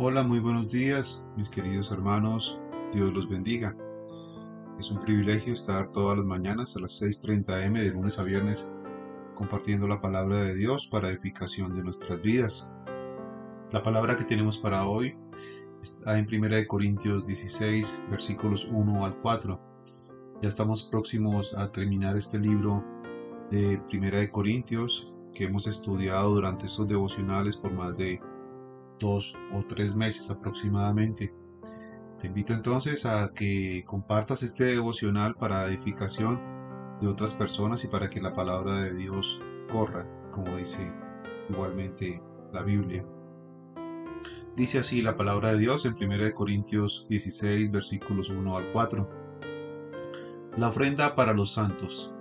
Hola, muy buenos días, mis queridos hermanos. Dios los bendiga. Es un privilegio estar todas las mañanas a las 6.30 am de lunes a viernes compartiendo la palabra de Dios para edificación de nuestras vidas. La palabra que tenemos para hoy está en 1 Corintios 16, versículos 1 al 4. Ya estamos próximos a terminar este libro de 1 Corintios que hemos estudiado durante estos devocionales por más de dos o tres meses aproximadamente. Te invito entonces a que compartas este devocional para edificación de otras personas y para que la palabra de Dios corra, como dice igualmente la Biblia. Dice así la palabra de Dios en 1 Corintios 16 versículos 1 al 4. La ofrenda para los santos.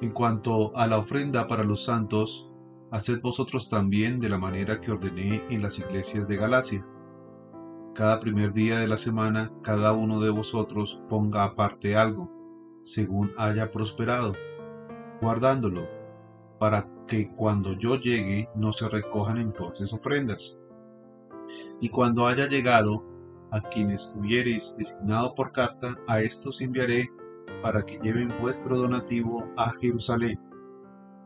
En cuanto a la ofrenda para los santos, haced vosotros también de la manera que ordené en las iglesias de Galacia. Cada primer día de la semana cada uno de vosotros ponga aparte algo, según haya prosperado, guardándolo, para que cuando yo llegue no se recojan entonces ofrendas. Y cuando haya llegado, a quienes hubiereis designado por carta, a estos enviaré para que lleven vuestro donativo a Jerusalén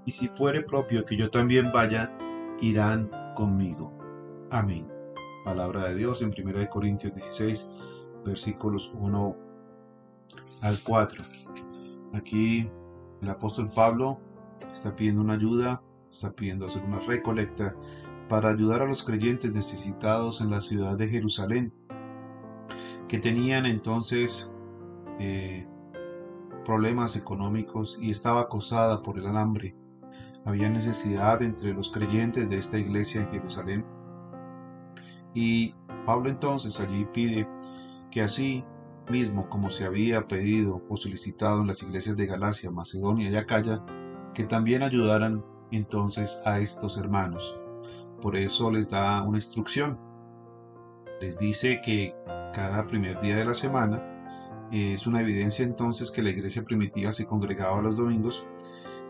y si fuere propio que yo también vaya, irán conmigo. Amén. Palabra de Dios en 1 Corintios 16, versículos 1 al 4. Aquí el apóstol Pablo está pidiendo una ayuda, está pidiendo hacer una recolecta para ayudar a los creyentes necesitados en la ciudad de Jerusalén, que tenían entonces eh, problemas económicos y estaba acosada por el hambre había necesidad entre los creyentes de esta iglesia en Jerusalén. Y Pablo entonces allí pide que así mismo como se había pedido o solicitado en las iglesias de Galacia, Macedonia y Acaya, que también ayudaran entonces a estos hermanos. Por eso les da una instrucción. Les dice que cada primer día de la semana es una evidencia entonces que la iglesia primitiva se congregaba los domingos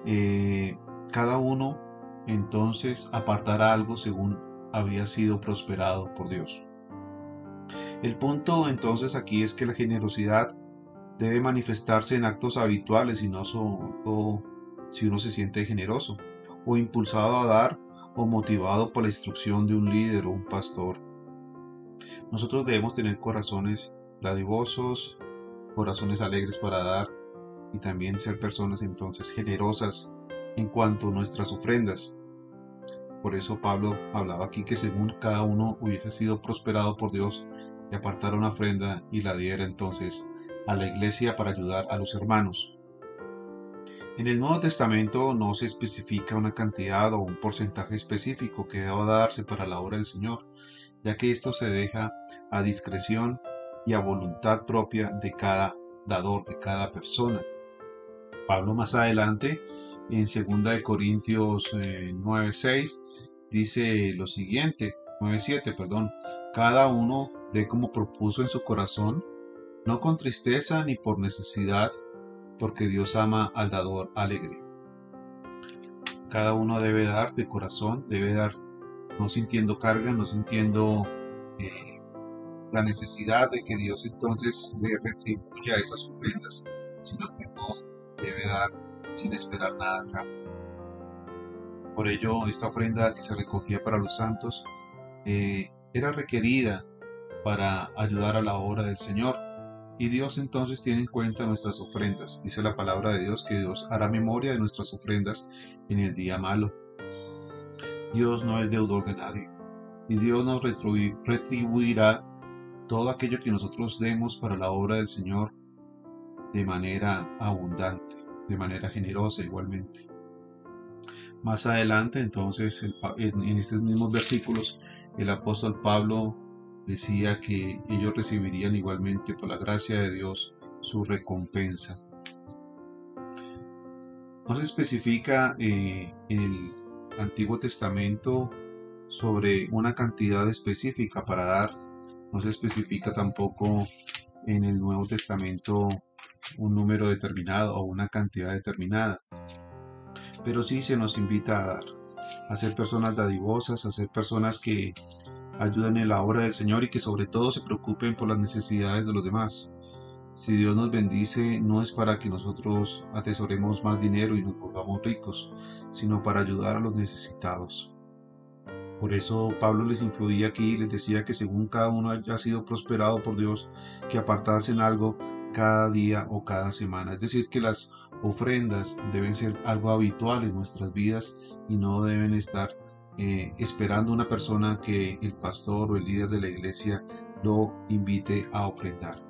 eh, cada uno entonces apartará algo según había sido prosperado por Dios. El punto entonces aquí es que la generosidad debe manifestarse en actos habituales y no solo si uno se siente generoso o impulsado a dar o motivado por la instrucción de un líder o un pastor. Nosotros debemos tener corazones dadivosos, corazones alegres para dar y también ser personas entonces generosas en cuanto a nuestras ofrendas. Por eso Pablo hablaba aquí que según cada uno hubiese sido prosperado por Dios y apartara una ofrenda y la diera entonces a la iglesia para ayudar a los hermanos. En el Nuevo Testamento no se especifica una cantidad o un porcentaje específico que deba darse para la obra del Señor, ya que esto se deja a discreción y a voluntad propia de cada dador, de cada persona. Pablo más adelante en 2 Corintios 9.6 eh, dice lo siguiente, 9.7, perdón, cada uno de como propuso en su corazón, no con tristeza ni por necesidad, porque Dios ama al dador alegre. Cada uno debe dar de corazón, debe dar no sintiendo carga, no sintiendo eh, la necesidad de que Dios entonces le retribuya esas ofrendas, sino que no debe dar sin esperar nada a cambio. Por ello, esta ofrenda que se recogía para los santos eh, era requerida para ayudar a la obra del Señor. Y Dios entonces tiene en cuenta nuestras ofrendas. Dice la palabra de Dios que Dios hará memoria de nuestras ofrendas en el día malo. Dios no es deudor de nadie. Y Dios nos retribuirá todo aquello que nosotros demos para la obra del Señor de manera abundante de manera generosa igualmente. Más adelante, entonces, en estos mismos versículos, el apóstol Pablo decía que ellos recibirían igualmente por la gracia de Dios su recompensa. No se especifica eh, en el Antiguo Testamento sobre una cantidad específica para dar, no se especifica tampoco en el Nuevo Testamento un número determinado o una cantidad determinada. Pero sí se nos invita a dar, a ser personas dadivosas, a ser personas que ayuden en la obra del Señor y que sobre todo se preocupen por las necesidades de los demás. Si Dios nos bendice, no es para que nosotros atesoremos más dinero y nos volvamos ricos, sino para ayudar a los necesitados. Por eso Pablo les influía aquí y les decía que según cada uno haya sido prosperado por Dios, que apartasen algo cada día o cada semana. Es decir, que las ofrendas deben ser algo habitual en nuestras vidas y no deben estar eh, esperando una persona que el pastor o el líder de la iglesia lo invite a ofrendar.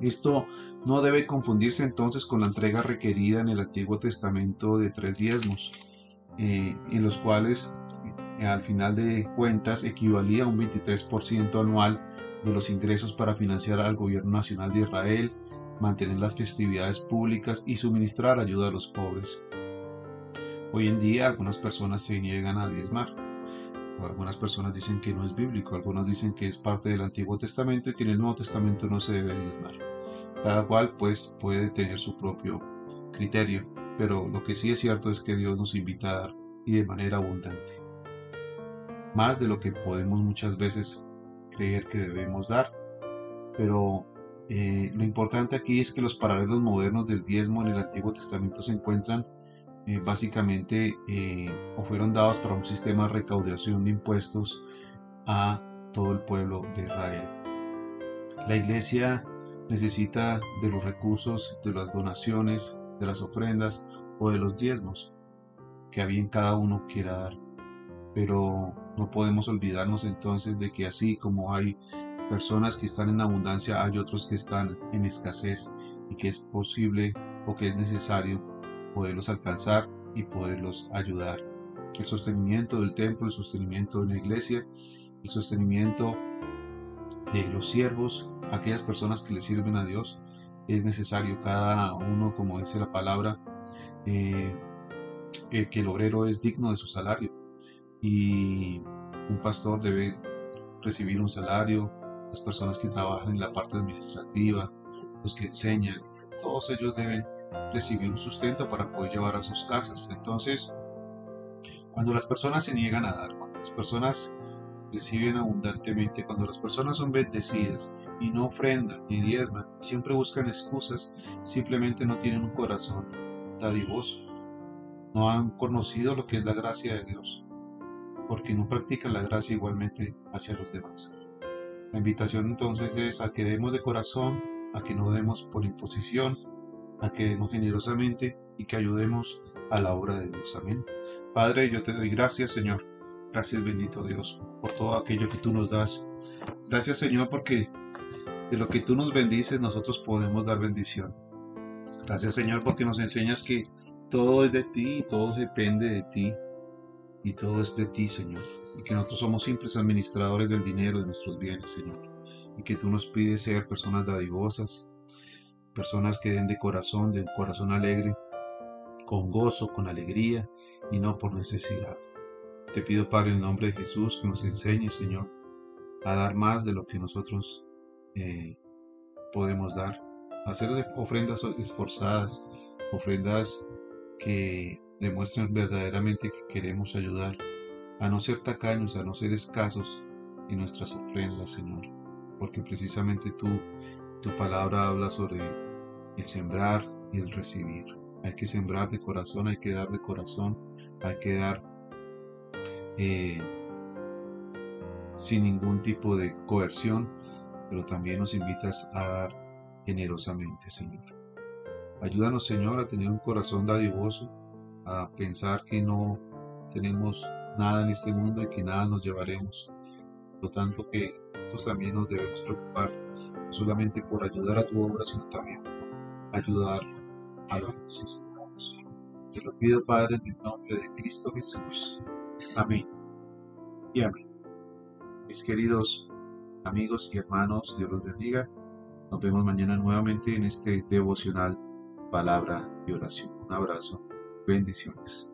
Esto no debe confundirse entonces con la entrega requerida en el Antiguo Testamento de tres diezmos, eh, en los cuales eh, al final de cuentas equivalía a un 23% anual de los ingresos para financiar al gobierno nacional de Israel, mantener las festividades públicas y suministrar ayuda a los pobres. Hoy en día algunas personas se niegan a diezmar. Algunas personas dicen que no es bíblico, algunos dicen que es parte del Antiguo Testamento y que en el Nuevo Testamento no se debe diezmar. Cada cual pues puede tener su propio criterio, pero lo que sí es cierto es que Dios nos invita a dar y de manera abundante más de lo que podemos muchas veces creer que debemos dar. Pero eh, lo importante aquí es que los paralelos modernos del diezmo en el Antiguo Testamento se encuentran eh, básicamente eh, o fueron dados para un sistema de recaudación de impuestos a todo el pueblo de Israel. La iglesia necesita de los recursos, de las donaciones, de las ofrendas o de los diezmos que a bien cada uno quiera dar. Pero no podemos olvidarnos entonces de que así como hay personas que están en abundancia, hay otros que están en escasez y que es posible o que es necesario poderlos alcanzar y poderlos ayudar. El sostenimiento del templo, el sostenimiento de la iglesia, el sostenimiento de los siervos, aquellas personas que le sirven a Dios, es necesario cada uno, como dice la palabra, eh, eh, que el obrero es digno de su salario y un pastor debe recibir un salario, las personas que trabajan en la parte administrativa, los que enseñan, todos ellos deben recibir un sustento para poder llevar a sus casas. Entonces, cuando las personas se niegan a dar, cuando las personas reciben abundantemente, cuando las personas son bendecidas y no ofrendan ni diezman, siempre buscan excusas, simplemente no tienen un corazón dadivoso, no han conocido lo que es la gracia de Dios porque no practica la gracia igualmente hacia los demás. La invitación entonces es a que demos de corazón, a que no demos por imposición, a que demos generosamente y que ayudemos a la obra de Dios. Amén. Padre, yo te doy gracias, Señor. Gracias, bendito Dios, por todo aquello que tú nos das. Gracias, Señor, porque de lo que tú nos bendices, nosotros podemos dar bendición. Gracias, Señor, porque nos enseñas que todo es de ti y todo depende de ti y todo es de ti, Señor, y que nosotros somos simples administradores del dinero de nuestros bienes, Señor, y que tú nos pides ser personas dadivosas, personas que den de corazón, de un corazón alegre, con gozo, con alegría y no por necesidad. Te pido, Padre, en el nombre de Jesús, que nos enseñe, Señor, a dar más de lo que nosotros eh, podemos dar, hacer ofrendas esforzadas, ofrendas que demuestren verdaderamente que queremos ayudar, a no ser tacaños, a no ser escasos en nuestras ofrendas, Señor, porque precisamente tú, tu palabra habla sobre el sembrar y el recibir. Hay que sembrar de corazón, hay que dar de corazón, hay que dar eh, sin ningún tipo de coerción, pero también nos invitas a dar generosamente, Señor. Ayúdanos, Señor, a tener un corazón dadivoso, a pensar que no tenemos nada en este mundo y que nada nos llevaremos. Por lo tanto que nosotros también nos debemos preocupar no solamente por ayudar a tu obra, sino también por ayudar a los necesitados. Te lo pido, Padre, en el nombre de Cristo Jesús. Amén. Y amén. Mis queridos amigos y hermanos, Dios los bendiga. Nos vemos mañana nuevamente en este devocional palabra y oración. Un abrazo Bendiciones.